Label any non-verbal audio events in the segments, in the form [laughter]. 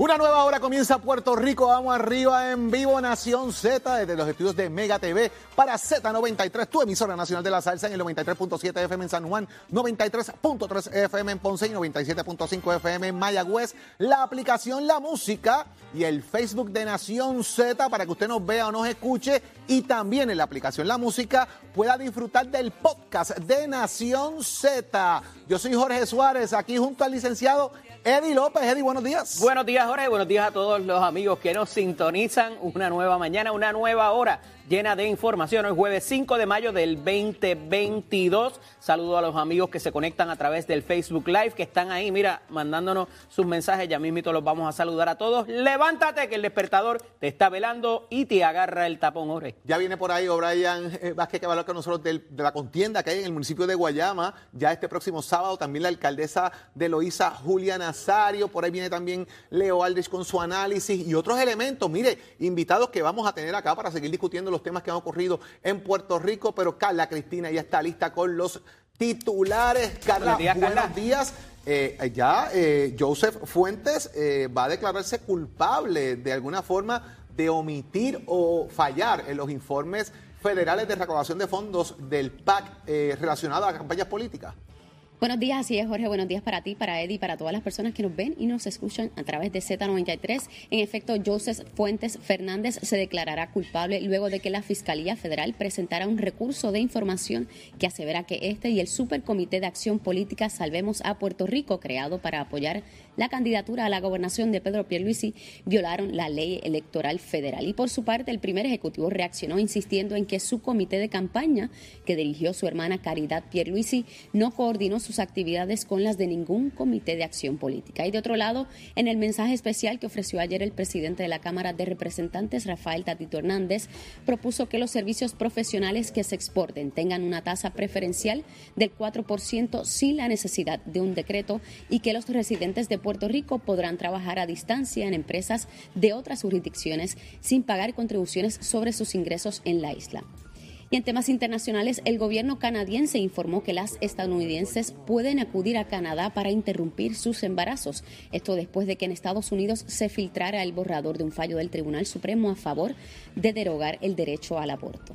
Una nueva hora comienza Puerto Rico. Vamos arriba en vivo Nación Z desde los estudios de Mega TV para Z93, tu emisora nacional de la salsa en el 93.7 FM en San Juan, 93.3 FM en Ponce y 97.5 FM en Mayagüez. La aplicación La Música y el Facebook de Nación Z para que usted nos vea o nos escuche y también en la aplicación La Música pueda disfrutar del podcast de Nación Z. Yo soy Jorge Suárez, aquí junto al licenciado Eddie López. Eddie, buenos días. Buenos días, Jorge. Buenos días a todos los amigos que nos sintonizan. Una nueva mañana, una nueva hora llena de información. Hoy jueves 5 de mayo del 2022. Saludo a los amigos que se conectan a través del Facebook Live, que están ahí, mira, mandándonos sus mensajes. Ya mismito los vamos a saludar a todos. Levántate, que el despertador te está velando y te agarra el tapón, Jorge. Ya viene por ahí O'Brien eh, Vázquez que va a hablar con nosotros de la contienda que hay en el municipio de Guayama. Ya este próximo sábado también la alcaldesa de Loíza, Julia Nazario. Por ahí viene también Leo Aldrich con su análisis y otros elementos. Mire, invitados que vamos a tener acá para seguir discutiendo los temas que han ocurrido en Puerto Rico, pero Carla Cristina ya está lista con los titulares. Carla, buenos días. Eh, ya eh, Joseph Fuentes eh, va a declararse culpable de alguna forma de omitir o fallar en los informes federales de recaudación de fondos del PAC relacionado a campañas políticas. Buenos días, así es Jorge, buenos días para ti, para Eddie, para todas las personas que nos ven y nos escuchan a través de Z93. En efecto, Joseph Fuentes Fernández se declarará culpable luego de que la Fiscalía Federal presentara un recurso de información que asevera que este y el Supercomité de Acción Política Salvemos a Puerto Rico, creado para apoyar la candidatura a la gobernación de Pedro Pierluisi, violaron la ley electoral federal. Y por su parte, el primer ejecutivo reaccionó insistiendo en que su comité de campaña, que dirigió su hermana Caridad Pierluisi, no coordinó sus actividades con las de ningún comité de acción política. Y de otro lado, en el mensaje especial que ofreció ayer el presidente de la Cámara de Representantes, Rafael Tatito Hernández, propuso que los servicios profesionales que se exporten tengan una tasa preferencial del 4% sin la necesidad de un decreto y que los residentes de Puerto Rico podrán trabajar a distancia en empresas de otras jurisdicciones sin pagar contribuciones sobre sus ingresos en la isla. Y en temas internacionales, el gobierno canadiense informó que las estadounidenses pueden acudir a Canadá para interrumpir sus embarazos. Esto después de que en Estados Unidos se filtrara el borrador de un fallo del Tribunal Supremo a favor de derogar el derecho al aborto.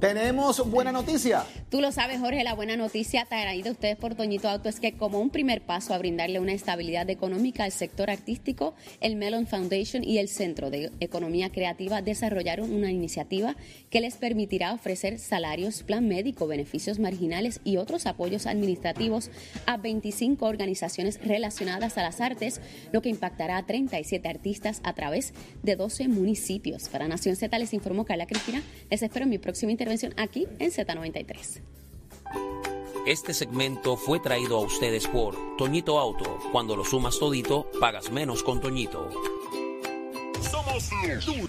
Tenemos buena noticia. Tú lo sabes, Jorge, la buena noticia traída ustedes por Toñito Auto es que como un primer paso a brindarle una estabilidad económica al sector artístico, el Mellon Foundation y el Centro de Economía Creativa desarrollaron una iniciativa que les permitirá ofrecer salarios, plan médico, beneficios marginales y otros apoyos administrativos a 25 organizaciones relacionadas a las artes, lo que impactará a 37 artistas a través de 12 municipios. Para Nación Z les informó Carla Cristina. Les espero en mi próxima intervención aquí en Z93. Este segmento fue traído a ustedes por Toñito Auto. Cuando lo sumas todito, pagas menos con Toñito. Somos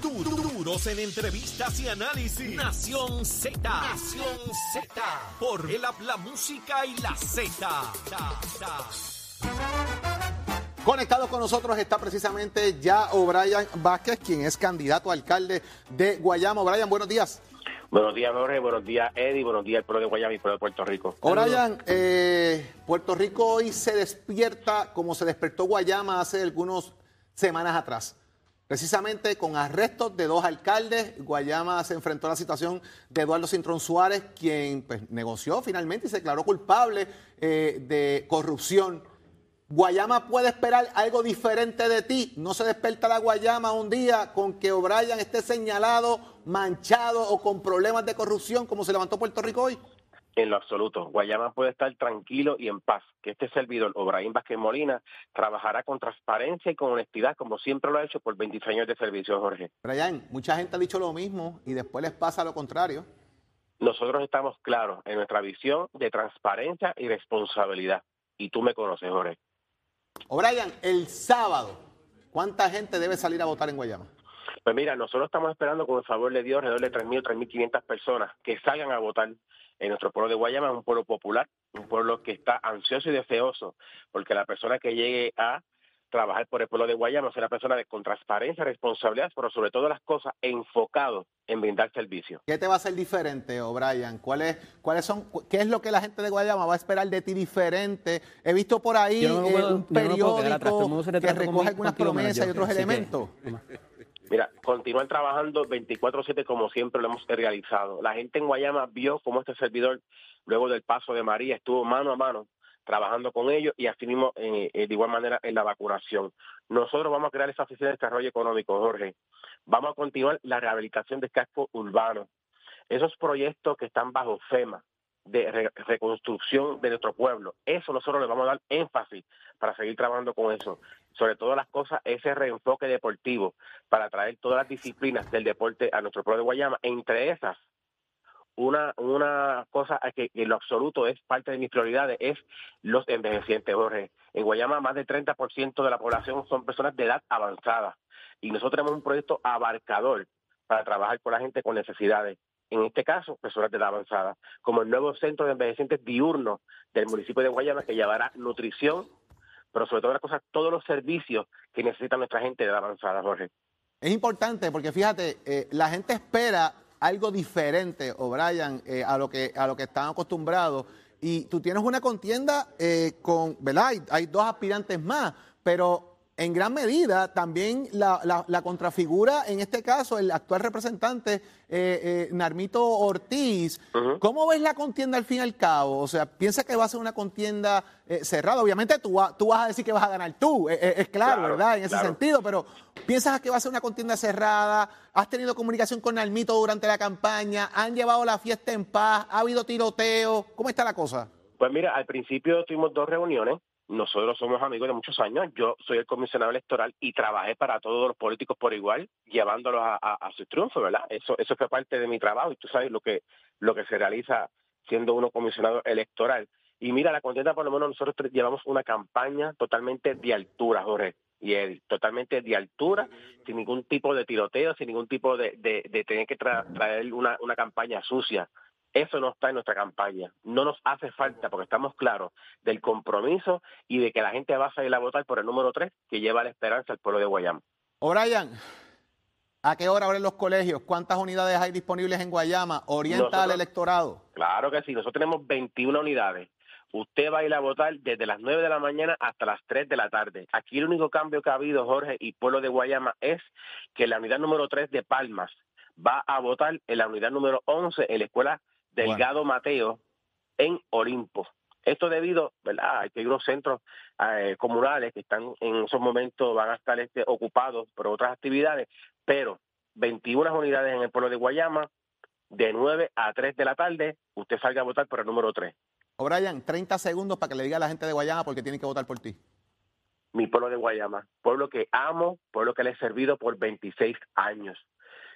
duros en entrevistas y análisis. Nación Z. Nación Z. Por el la música y la Z. Conectado con nosotros está precisamente ya O'Brien Vázquez, quien es candidato a alcalde de Guayama. O'Brien, buenos días. Buenos días, Jorge. Buenos días, Eddie. Buenos días, el pueblo de Guayama y el pueblo de Puerto Rico. Brian, eh, Puerto Rico hoy se despierta como se despertó Guayama hace algunas semanas atrás. Precisamente con arrestos de dos alcaldes, Guayama se enfrentó a la situación de Eduardo Cintrón Suárez, quien pues, negoció finalmente y se declaró culpable eh, de corrupción Guayama puede esperar algo diferente de ti. No se desperta la Guayama un día con que O'Brien esté señalado, manchado o con problemas de corrupción como se levantó Puerto Rico hoy. En lo absoluto. Guayama puede estar tranquilo y en paz. Que este servidor, O'Brien Vázquez Molina, trabajará con transparencia y con honestidad, como siempre lo ha hecho por 26 años de servicio, Jorge. Brian, mucha gente ha dicho lo mismo y después les pasa lo contrario. Nosotros estamos claros en nuestra visión de transparencia y responsabilidad. Y tú me conoces, Jorge. O'Brien, el sábado, ¿cuánta gente debe salir a votar en Guayama? Pues mira, nosotros estamos esperando con el favor de Dios alrededor de 3.000 o 3.500 personas que salgan a votar en nuestro pueblo de Guayama, un pueblo popular, un pueblo que está ansioso y deseoso, porque la persona que llegue a trabajar por el pueblo de Guayama, ser una persona de, con transparencia, responsabilidad, pero sobre todo las cosas enfocado en brindar servicio. ¿Qué te va a hacer diferente, O'Brien? ¿Cuáles, ¿Cuáles son, qué es lo que la gente de Guayama va a esperar de ti diferente? He visto por ahí eh, un periódico que recoge algunas promesas y otros elementos. [laughs] Mira, continuar trabajando 24/7 como siempre lo hemos realizado. La gente en Guayama vio cómo este servidor, luego del paso de María, estuvo mano a mano trabajando con ellos y así mismo eh, de igual manera en la vacunación. Nosotros vamos a crear esa oficina de desarrollo económico, Jorge. Vamos a continuar la rehabilitación de casco urbano. Esos proyectos que están bajo FEMA de reconstrucción de nuestro pueblo, eso nosotros le vamos a dar énfasis para seguir trabajando con eso. Sobre todas las cosas, ese reenfoque deportivo para traer todas las disciplinas del deporte a nuestro pueblo de Guayama, entre esas una, una cosa que en lo absoluto es parte de mis prioridades es los envejecientes, Jorge. En Guayama más del 30% de la población son personas de edad avanzada y nosotros tenemos un proyecto abarcador para trabajar con la gente con necesidades. En este caso, personas de edad avanzada, como el nuevo centro de envejecientes diurno del municipio de Guayama que llevará nutrición, pero sobre todo las cosas, todos los servicios que necesita nuestra gente de edad avanzada, Jorge. Es importante porque fíjate, eh, la gente espera algo diferente, O'Brien, eh, a, lo que, a lo que están acostumbrados. Y tú tienes una contienda eh, con, ¿verdad? hay dos aspirantes más, pero en gran medida también la, la, contrafigura, en este caso, el actual representante eh, eh, Narmito Ortiz. ¿Cómo ves la contienda al fin y al cabo? O sea, ¿piensa que va a ser una contienda eh, cerrada? Obviamente tú, tú, vas a decir que vas a ganar tú, es claro, ¿verdad? En ese sentido, pero ¿piensas que va a ser una contienda cerrada? ¿Has tenido comunicación con Narmito durante la campaña? ¿Han llevado la fiesta en paz? ¿Ha habido tiroteo? ¿Cómo está la cosa? Pues mira, al principio tuvimos dos reuniones nosotros somos amigos de muchos años. Yo soy el comisionado electoral y trabajé para todos los políticos por igual, llevándolos a, su triunfo, ¿verdad? Eso, eso fue parte de mi trabajo y tú sabes lo que, lo que se realiza siendo uno comisionado electoral. Y mira, la contienda, por lo menos nosotros llevamos una campaña totalmente de altura, Jorge y Eddie, totalmente de altura, sin ningún tipo de tiroteo, sin ningún tipo de, de, tener que traer una, una campaña sucia. Eso no está en nuestra campaña. No nos hace falta porque estamos claros del compromiso y de que la gente va a salir a votar por el número 3 que lleva la esperanza al pueblo de Guayama. O'Brien, ¿a qué hora abren los colegios? ¿Cuántas unidades hay disponibles en Guayama? ¿Orienta al electorado? Claro que sí. Nosotros tenemos 21 unidades. Usted va a ir a votar desde las 9 de la mañana hasta las 3 de la tarde. Aquí el único cambio que ha habido, Jorge, y pueblo de Guayama, es que la unidad número 3 de Palmas va a votar en la unidad número 11 en la escuela Delgado Mateo en Olimpo. Esto debido, ¿verdad? Hay que unos centros eh, comunales que están en esos momentos van a estar este, ocupados por otras actividades, pero 21 unidades en el pueblo de Guayama, de 9 a 3 de la tarde, usted salga a votar por el número 3. O'Brien, 30 segundos para que le diga a la gente de Guayama porque tiene que votar por ti. Mi pueblo de Guayama, pueblo que amo, pueblo que le he servido por 26 años.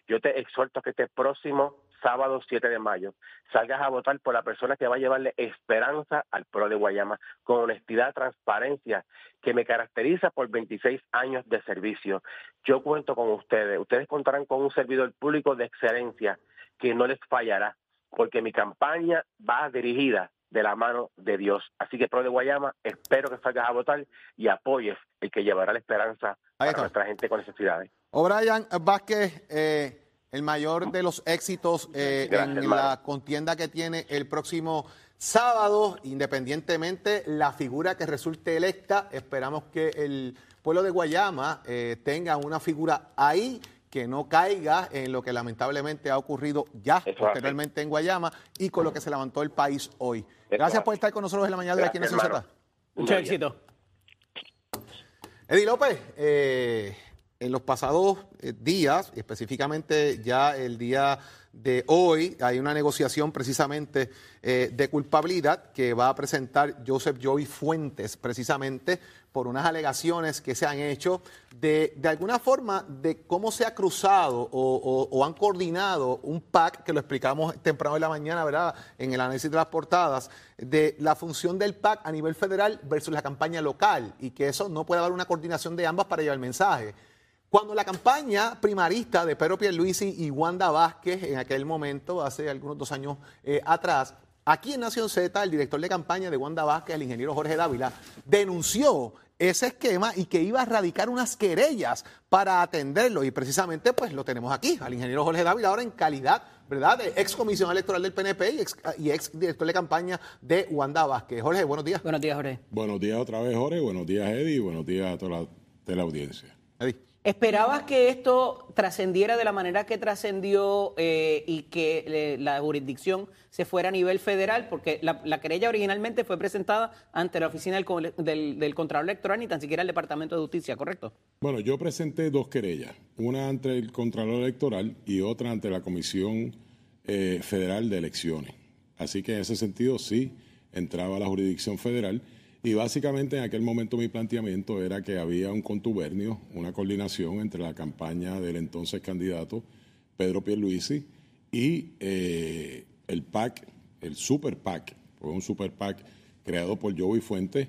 Yo te exhorto a que este próximo sábado 7 de mayo, salgas a votar por la persona que va a llevarle esperanza al pueblo de Guayama, con honestidad, transparencia, que me caracteriza por 26 años de servicio. Yo cuento con ustedes, ustedes contarán con un servidor público de excelencia que no les fallará, porque mi campaña va dirigida de la mano de Dios. Así que, Pro de Guayama, espero que salgas a votar y apoyes el que llevará la esperanza a nuestra gente con necesidades. O'Brien Vázquez, eh, el mayor de los éxitos eh, en la contienda que tiene el próximo sábado, independientemente la figura que resulte electa. Esperamos que el pueblo de Guayama eh, tenga una figura ahí que no caiga en lo que lamentablemente ha ocurrido ya posteriormente en Guayama y con lo que se levantó el país hoy. Gracias por estar con nosotros en la mañana de aquí en el Mucho éxito. Eddie López, eh, en los pasados eh, días, específicamente ya el día de hoy, hay una negociación precisamente eh, de culpabilidad que va a presentar Joseph Joey Fuentes, precisamente por unas alegaciones que se han hecho de, de alguna forma de cómo se ha cruzado o, o, han coordinado un PAC, que lo explicamos temprano en la mañana, ¿verdad? En el análisis de las portadas, de la función del PAC a nivel federal versus la campaña local y que eso no puede haber una coordinación de ambas para llevar el mensaje. Cuando la campaña primarista de Pedro Pierluisi y Wanda Vázquez, en aquel momento, hace algunos dos años eh, atrás, aquí en Nación Z, el director de campaña de Wanda Vázquez, el ingeniero Jorge Dávila, denunció ese esquema y que iba a radicar unas querellas para atenderlo. Y precisamente, pues lo tenemos aquí, al ingeniero Jorge Dávila, ahora en calidad, ¿verdad?, de ex comisión electoral del PNP y ex, y ex director de campaña de Wanda Vázquez. Jorge, buenos días. Buenos días, Jorge. Buenos días otra vez, Jorge. Buenos días, Eddie. Buenos días a toda la teleaudiencia. Eddie. ¿Esperabas que esto trascendiera de la manera que trascendió eh, y que eh, la jurisdicción se fuera a nivel federal? Porque la, querella originalmente fue presentada ante la oficina del, Contralor Electoral ni tan siquiera el Departamento de Justicia, ¿correcto? Bueno, yo presenté dos querellas, una ante el Contralor Electoral y otra ante la Comisión eh, Federal de Elecciones. Así que en ese sentido sí entraba la jurisdicción federal. Y básicamente en aquel momento mi planteamiento era que había un contubernio, una coordinación entre la campaña del entonces candidato Pedro Pierluisi y eh, el PAC, el Super PAC, fue un Super PAC creado por Joey Fuentes.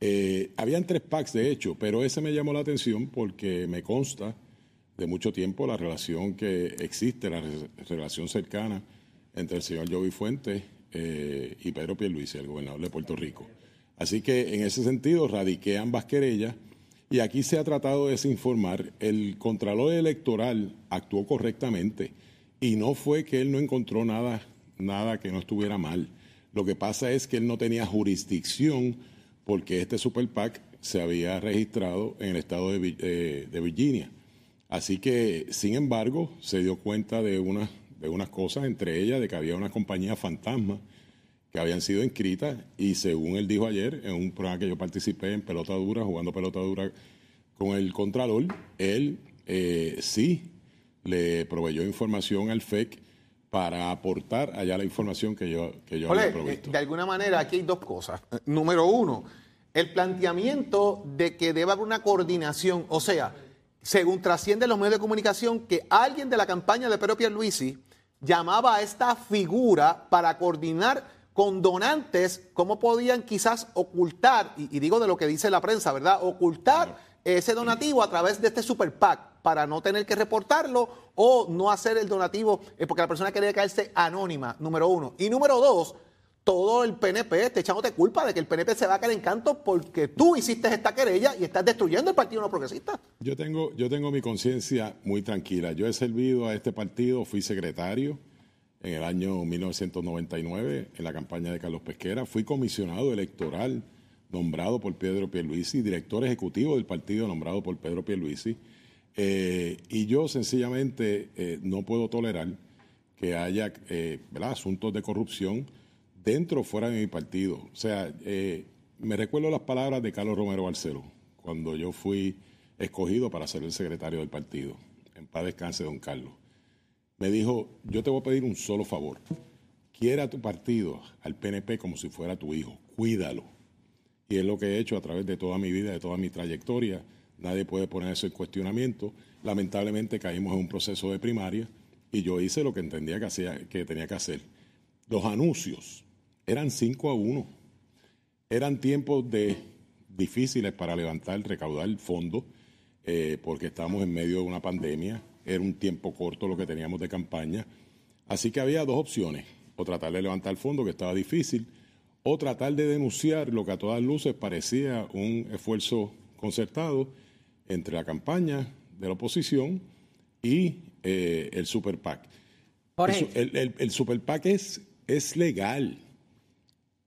Eh, habían tres PACs de hecho, pero ese me llamó la atención porque me consta de mucho tiempo la relación que existe, la relación cercana entre el señor Joey Fuentes eh, y Pedro Pierluisi, el gobernador de Puerto Rico. Así que en ese sentido radiqué ambas querellas y aquí se ha tratado de desinformar. El Contralor Electoral actuó correctamente y no fue que él no encontró nada, nada que no estuviera mal. Lo que pasa es que él no tenía jurisdicción porque este Super PAC se había registrado en el estado de, eh, de Virginia. Así que, sin embargo, se dio cuenta de, una, de unas cosas, entre ellas de que había una compañía fantasma que habían sido inscritas y según él dijo ayer en un programa que yo participé en pelota dura, jugando pelota dura con el Contralor, él eh, sí le proveyó información al FEC para aportar allá la información que yo, que yo había provisto. De alguna manera aquí hay dos cosas. Número uno, el planteamiento de que debe haber una coordinación, o sea, según trasciende los medios de comunicación, que alguien de la campaña de Pedro Pierluisi llamaba a esta figura para coordinar con donantes, cómo podían quizás ocultar, y, digo de lo que dice la prensa, ¿verdad? Ocultar ese donativo a través de este super PAC para no tener que reportarlo o no hacer el donativo eh, porque la persona quería caerse anónima, número uno. Y número dos, todo el PNP está echándote culpa de que el PNP se va a caer en canto porque tú hiciste esta querella y estás destruyendo el Partido No Progresista. Yo tengo, yo tengo mi conciencia muy tranquila. Yo he servido a este partido, fui secretario en el año 1999 en la campaña de Carlos Pesquera. Fui comisionado electoral nombrado por Pedro Pierluisi, director ejecutivo del partido nombrado por Pedro Pierluisi. Eh, y yo sencillamente eh, no puedo tolerar que haya eh, asuntos de corrupción dentro o fuera de mi partido. O sea, me recuerdo las palabras de Carlos Romero Barceló cuando yo fui escogido para ser el secretario del partido. En paz descanse, don Carlos me dijo, yo te voy a pedir un solo favor. Quiera tu partido, al PNP, como si fuera tu hijo. Cuídalo. Y es lo que he hecho a través de toda mi vida, de toda mi trayectoria. Nadie puede poner eso en cuestionamiento. Lamentablemente caímos en un proceso de primaria y yo hice lo que entendía que, hacía, que tenía que hacer. Los anuncios eran 5 a 1. Eran tiempos de, difíciles para levantar, recaudar fondos, eh, porque estábamos en medio de una pandemia era un tiempo corto lo que teníamos de campaña. Así que había dos opciones, o tratar de levantar el fondo, que estaba difícil, o tratar de denunciar lo que a todas luces parecía un esfuerzo concertado entre la campaña de la oposición y eh, el Super PAC. El, el, Super PAC es, es legal.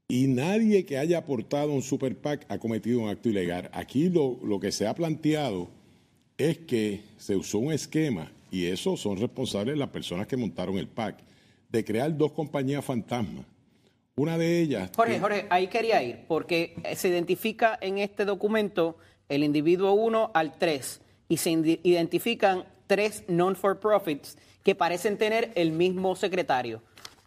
Y nadie que haya aportado un Super PAC ha cometido un acto ilegal. Aquí lo, lo que se ha planteado es que se usó un esquema, y eso son responsables las personas que montaron el PAC, de crear dos compañías fantasmas. Una de ellas... Jorge, Jorge, ahí quería ir, porque se identifica en este documento el individuo 1 al 3 y se identifican tres non-for-profits que parecen tener el mismo secretario.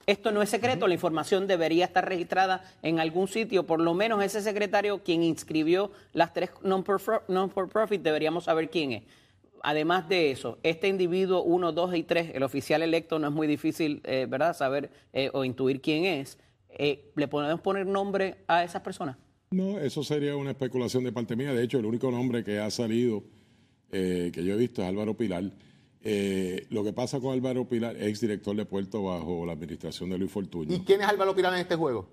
Esto no es secreto, la información debería estar registrada en algún sitio, por lo menos ese secretario quien inscribió las tres non-for-profit deberíamos saber quién es. Además de eso, este individuo 1, 2 y 3, el oficial electo, no es muy difícil, eh, ¿verdad?, saber eh, o intuir quién es. Eh, ¿Le podemos poner nombre a esas personas? No, eso sería una especulación de parte mía. De hecho, el único nombre que ha salido que yo he visto es Álvaro Pilar. Lo que pasa con Álvaro Pilar, ex director de Puerto bajo la administración de Luis Fortuño. ¿Y quién es Álvaro Pilar en este juego?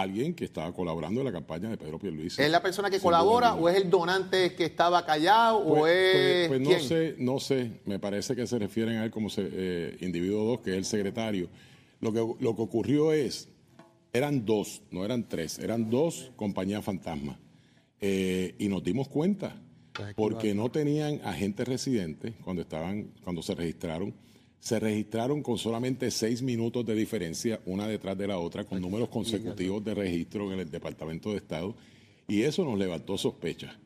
alguien que estaba colaborando en la campaña de Pedro Pierluisi. ¿Es la persona que colabora o es el donante que estaba callado o pues, es pues, pues no sé, no sé. Me parece que se refieren a él como eh, individuo 2, que es el secretario. Lo que, lo que ocurrió es, eran dos, no eran tres, eran dos compañías fantasmas. Eh, y nos dimos cuenta, porque no tenían agentes residentes cuando estaban, cuando se registraron. Se registraron con solamente seis minutos de diferencia, una detrás de la otra, con números consecutivos de registro en el Departamento de Estado, y eso nos levantó sospechas.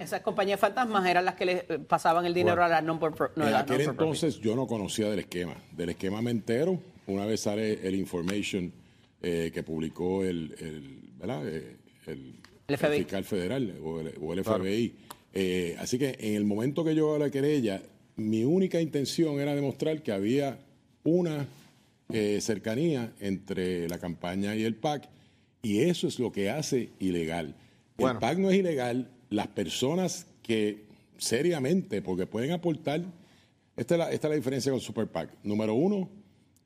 esas compañías fantasmas eran las que le eh, pasaban el dinero a la non no, En aquel entonces yo no conocía del esquema. Del esquema me entero una vez sale el information eh, que publicó el, eh, el, fiscal federal o el, FBI. así que en el momento que yo hago la querella, mi única intención era demostrar que había una eh, cercanía entre la campaña y el PAC y eso es lo que hace ilegal. El PAC no es ilegal, las personas que seriamente, porque pueden aportar, esta es la, esta es la diferencia con Super PAC. Número uno,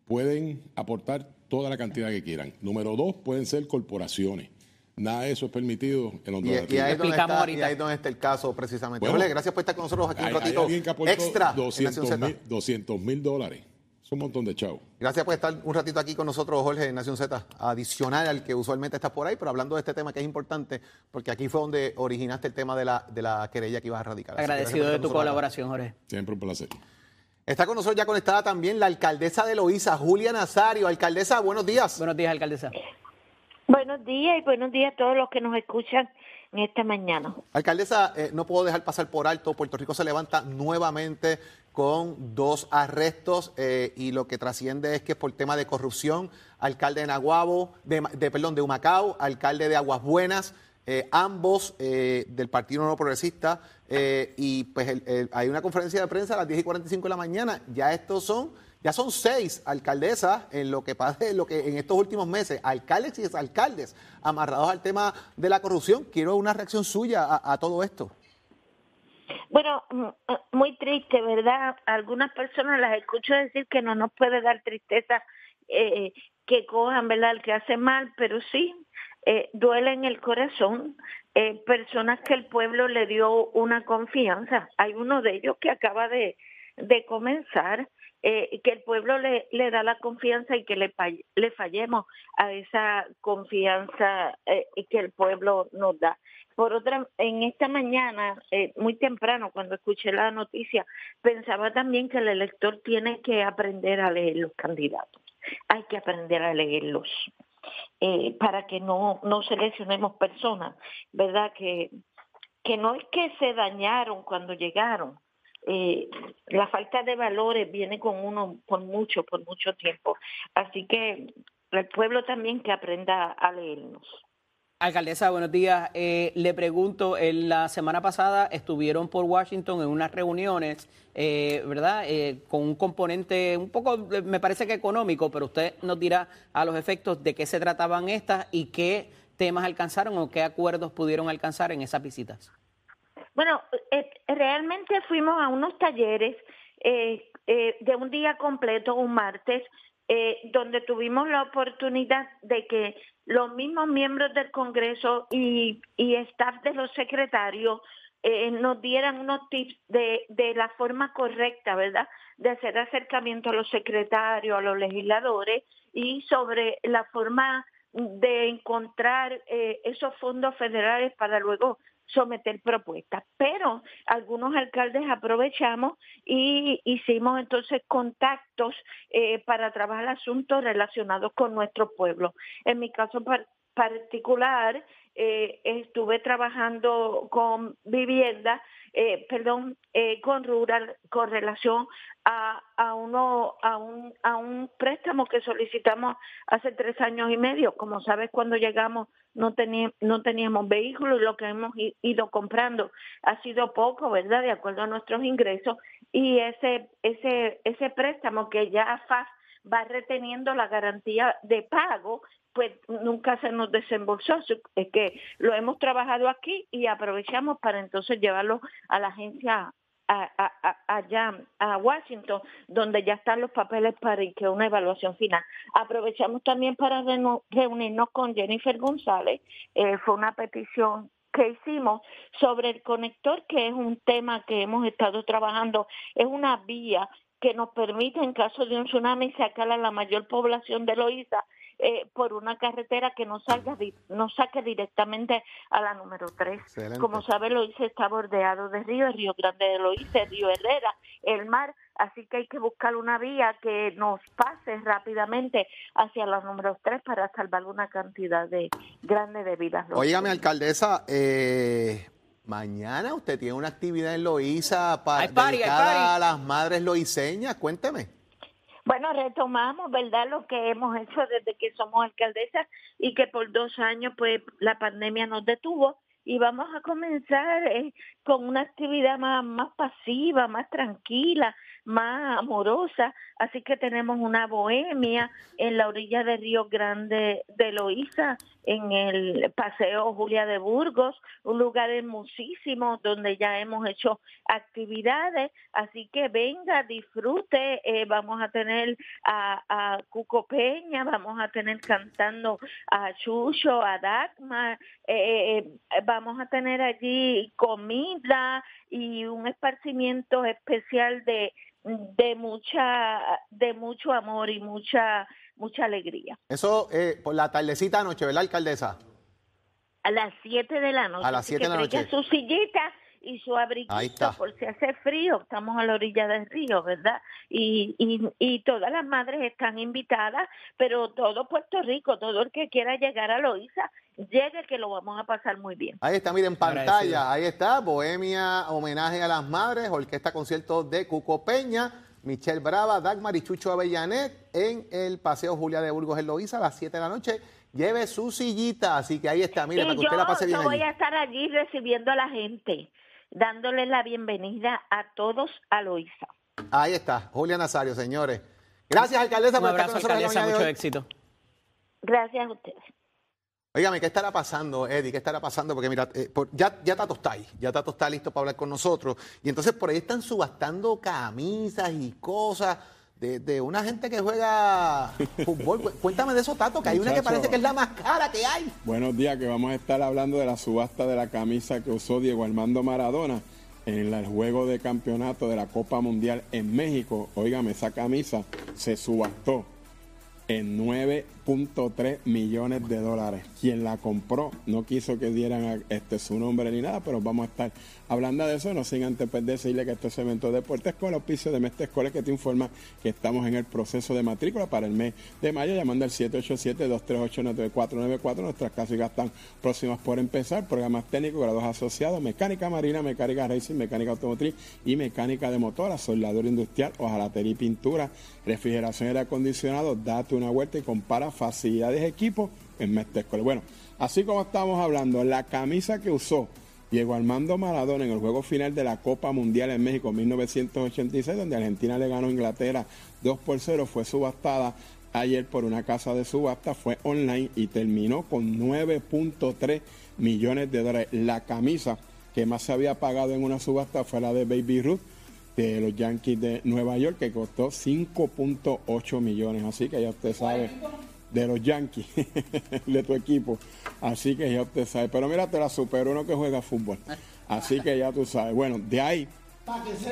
pueden aportar toda la cantidad que quieran. Número dos, pueden ser corporaciones. Nada de eso es permitido en los y, y, ahí donde está, y ahí donde está el caso precisamente. gracias por estar con nosotros aquí un ratito extra. 200 mil dólares. Es un montón de chavos. Gracias por estar un ratito aquí con nosotros, Jorge, en Nación Z, adicional al que usualmente estás por ahí, pero hablando de este tema que es importante, porque aquí fue donde originaste el tema de la, de la querella que ibas a radicar. Agradecido de tu colaboración, Jorge. Siempre un placer. Está con nosotros ya conectada también la alcaldesa de Loíza, Julia Nazario. Alcaldesa, buenos días. Buenos días, alcaldesa. Buenos días y buenos días a todos los que nos escuchan en esta mañana. Alcaldesa, eh, no puedo dejar pasar por alto, Puerto Rico se levanta nuevamente con dos arrestos eh, y lo que trasciende es que por tema de corrupción, alcalde de Naguabo, de, perdón, de Humacao, alcalde de Aguas Buenas, eh, ambos del Partido No Progresista, y pues hay una conferencia de prensa a las 10 y 45 de la mañana, ya estos son ya son seis alcaldesas en lo que pasa, lo que en estos últimos meses, alcaldes y exalcaldes amarrados al tema de la corrupción. Quiero una reacción suya a, todo esto. Bueno, mm, eh, muy triste, ¿verdad? Algunas personas las escucho decir que no nos puede dar tristeza eh, que cojan, ¿verdad? El que hace mal, pero sí, eh, duele en el corazón. Eh, personas que el pueblo le dio una confianza. Hay uno de ellos que acaba de, de comenzar eh, que el pueblo le, le, da la confianza y que le, le fallemos a esa confianza eh, que el pueblo nos da. Por otra, en esta mañana, eh, muy temprano, cuando escuché la noticia, pensaba también que el elector tiene que aprender a leer los candidatos. Hay que aprender a leerlos. Para que no, no seleccionemos personas, ¿verdad? Que, que no es que se dañaron cuando llegaron, eh, la falta de valores viene con uno por mucho, por mucho tiempo. Así que el pueblo también que aprenda a leernos. Alcaldesa, buenos días. Eh, le pregunto, en la semana pasada estuvieron por Washington en unas reuniones, eh, ¿verdad? Eh, con un componente un poco, me parece que económico, pero usted nos dirá a los efectos de qué se trataban estas y qué temas alcanzaron o qué acuerdos pudieron alcanzar en esas visitas. Bueno, eh, realmente fuimos a unos talleres eh, eh, de un día completo, un martes, donde tuvimos la oportunidad de que los mismos miembros del Congreso y, staff de los secretarios nos dieran unos tips de, de la forma correcta, ¿verdad?, de hacer acercamiento a los secretarios, a los legisladores y sobre la forma de encontrar esos fondos federales para luego someter propuestas. Pero algunos alcaldes aprovechamos y hicimos entonces contactos eh, para trabajar asuntos relacionados con nuestro pueblo. En mi caso particular, eh, estuve trabajando con vivienda, eh, perdón, eh, con rural, con relación a, a uno, a un, a un préstamo que solicitamos hace tres años y medio. Como sabes, cuando llegamos no, teníamos, no teníamos vehículos y lo que hemos ido comprando ha sido poco, ¿verdad? De acuerdo a nuestros ingresos y ese, ese, ese préstamo que ya FAS va reteniendo la garantía de pago pues nunca se nos desembolsó, es que lo hemos trabajado aquí y aprovechamos para entonces llevarlo a la agencia allá a Washington, donde ya están los papeles para que una evaluación final. Aprovechamos también para reunirnos con Jennifer González, eh, fue una petición que hicimos sobre el conector, que es un tema que hemos estado trabajando, es una vía que nos permite en caso de un tsunami sacar a la mayor población de Loíza eh, por una carretera que no salga no saque directamente a la número 3. Como sabe, Loíza está bordeado de río, el río Grande de Loíza, el río Herrera, el mar, así que hay que buscar una vía que nos pase rápidamente hacia la número 3 para salvar una cantidad de grande de vidas. Óigame, alcaldesa, eh, mañana usted tiene una actividad en Loíza para a las madres loiseñas, cuénteme. Bueno, retomamos, ¿verdad? Lo que hemos hecho desde que somos alcaldesa y que por dos años, pues, la pandemia nos detuvo y vamos a comenzar eh, con una actividad más, más pasiva, más tranquila, más amorosa. Así que tenemos una bohemia en la orilla del Río Grande de Loíza, en el Paseo Julia de Burgos, un lugar hermosísimo donde ya hemos hecho actividades. Así que venga, disfrute. Eh, vamos a tener a, a, Cuco Peña, vamos a tener cantando a Chucho, a Dagmar, eh, eh, vamos a tener allí comida y un esparcimiento especial de de mucha de mucho amor y mucha mucha alegría. Eso eh, por la tardecita noche, ¿verdad, alcaldesa? A las 7 de la noche. A las 7 de la noche. su sillita y su abriguito por si hace frío, estamos a la orilla del río, ¿verdad? Y, y, y todas las madres están invitadas, pero todo Puerto Rico, todo el que quiera llegar a Loíza, llegue que lo vamos a pasar muy bien. Ahí está, miren, pantalla, ahí está, Bohemia, homenaje a las madres, orquesta concierto de Cuco Peña, Michelle Brava, Dagmar y Chucho Avellanet en el Paseo Julia de Burgos en Loíza a las 7 de la noche. Lleve su sillita, así que ahí está, mire, para que usted la pase bien. Yo voy a estar allí recibiendo a la gente dándole la bienvenida a todos a Loíza. Ahí está, Julia Nazario, señores. Gracias, alcaldesa, por estar con nosotros. mucho éxito. Gracias a ustedes. Óigame, ¿qué estará pasando, Eddie? ¿Qué estará pasando? Porque mira, eh, ya, ya Tato está ahí, ya Tato está listo para hablar con nosotros. Y entonces por ahí están subastando camisas y cosas de, una gente que juega [laughs] fútbol. Cuéntame de eso, Tato, que hay una que parece que es la más cara que hay. Buenos días, que vamos a estar hablando de la subasta de la camisa que usó Diego Armando Maradona en el juego de campeonato de la Copa Mundial en México. Óigame, esa camisa se subastó en 9.3 millones de dólares. Quien la compró no quiso que dieran este, su nombre ni nada, pero vamos a estar hablando de eso, no sin antes pues, decirle que este es evento de Deportes con el auspicio de Mestre Escuela que te informa que estamos en el proceso de matrícula para el mes de mayo, llamando al 787-238-9494. Nuestras clases están próximas por empezar, programas técnicos, grados asociados, mecánica marina, mecánica racing, mecánica automotriz y mecánica de motora, soldadura industrial, hojalatería y pintura, refrigeración y aire acondicionado, date una vuelta y compara facilidades de equipo en Mestre Escuela. Bueno, así como estamos hablando, la camisa que usó Diego Armando Maradona en el juego final de la Copa Mundial en México 1986, donde Argentina le ganó a Inglaterra 2 por 0, fue subastada ayer por una casa de subasta, fue online y terminó con 9.3 millones de dólares. La camisa que más se había pagado en una subasta fue la de Baby Ruth de los Yankees de Nueva York, que costó 5.8 millones. Así que ya usted sabe de los Yankees, [laughs] de tu equipo. Así que ya usted sabe. Pero mira, te la super uno que juega fútbol. Así que ya tú sabes. Bueno, de ahí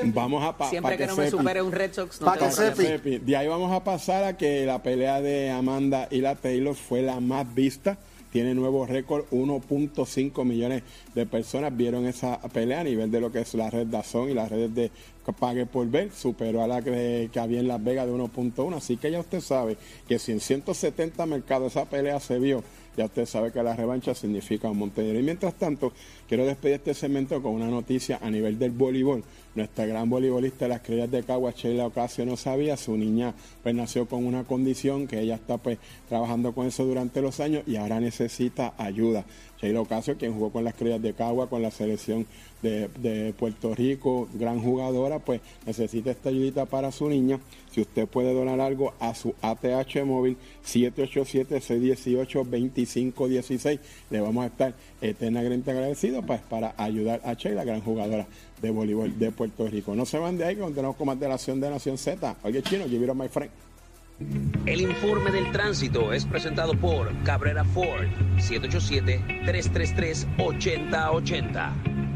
vamos a Siempre que, no me supere un Red Sox, no te De ahí vamos a pasar a que la pelea de Amanda y la Taylor fue la más vista tiene nuevo récord, 1.5 millones de personas vieron esa pelea a nivel de lo que es la red Dazón y las redes de Pague por Ver, superó a la que, había en Las Vegas de 1.1, así que ya usted sabe que si en 170 mercados esa pelea se vio, ya usted sabe que la revancha significa un montón Y mientras tanto, quiero despedir este segmento con una noticia a nivel del voleibol. Nuestra gran voleibolista de las crías de Cagua, Sheila Ocasio, no sabía, su niña pues nació con una condición que ella está pues trabajando con eso durante los años y ahora necesita ayuda. Sheila Ocasio, quien jugó con las crías de Cagua, con la selección de, Puerto Rico, gran jugadora, pues necesita esta ayudita para su niña. Si usted puede donar algo a su ATH móvil 787-618-2516, le vamos a estar eternamente agradecidos pues, para ayudar a Sheila, gran jugadora de voleibol de Puerto Rico. No se van de ahí, que continuamos con de Nación de Nación Z. Oye, chino, give it my friend. El informe del tránsito es presentado por Cabrera Ford, 787-333-8080.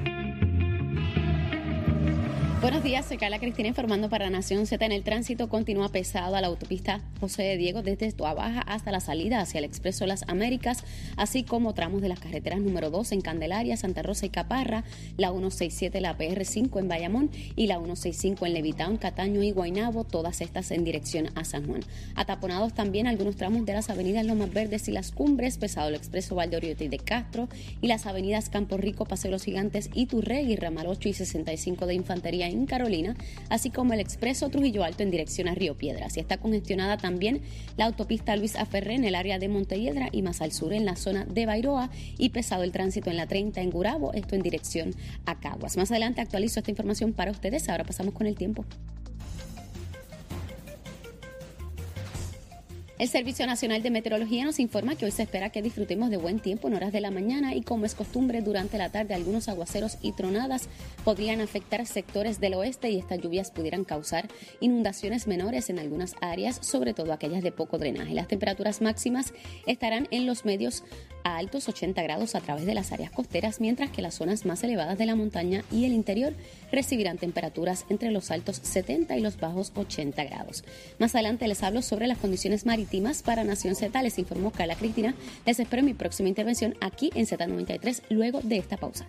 Buenos días, soy Carla Cristina informando para Nación Z. En el tránsito continúa pesado a la autopista José de Diego desde Baja hasta la salida hacia el Expreso Las Américas, así como tramos de las carreteras número 2 en Candelaria, Santa Rosa y Caparra, la 167, la PR5 en Bayamón y la 165 en Levitown, Cataño y Guaynabo, todas estas en dirección a San Juan. Ataponados también algunos tramos de las avenidas Lomas Verdes y Las Cumbres, pesado el Expreso Valdoriote y de Castro y las avenidas Campo Rico, Paseo Los Gigantes, Iturregui, Ramal 8 y 65 de Infantería en Carolina, así como el expreso Trujillo Alto en dirección a Río Piedras. Y está congestionada también la autopista Luis Aferré en el área de Montelledra y más al sur en la zona de Bairoa y pesado el tránsito en la 30 en Gurabo, esto en dirección a Caguas. Más adelante actualizo esta información para ustedes. Ahora pasamos con el tiempo. El Servicio Nacional de Meteorología nos informa que hoy se espera que disfrutemos de buen tiempo en horas de la mañana y como es costumbre durante la tarde algunos aguaceros y tronadas podrían afectar sectores del oeste y estas lluvias pudieran causar inundaciones menores en algunas áreas, sobre todo aquellas de poco drenaje. Las temperaturas máximas estarán en los medios a altos 80 grados a través de las áreas costeras, mientras que las zonas más elevadas de la montaña y el interior recibirán temperaturas entre los altos 70 y los bajos 80 grados. Más adelante les hablo sobre las condiciones marítimas para Nación Z. Les informó Carla Cristina. Les espero en mi próxima intervención aquí en Z93 luego de esta pausa.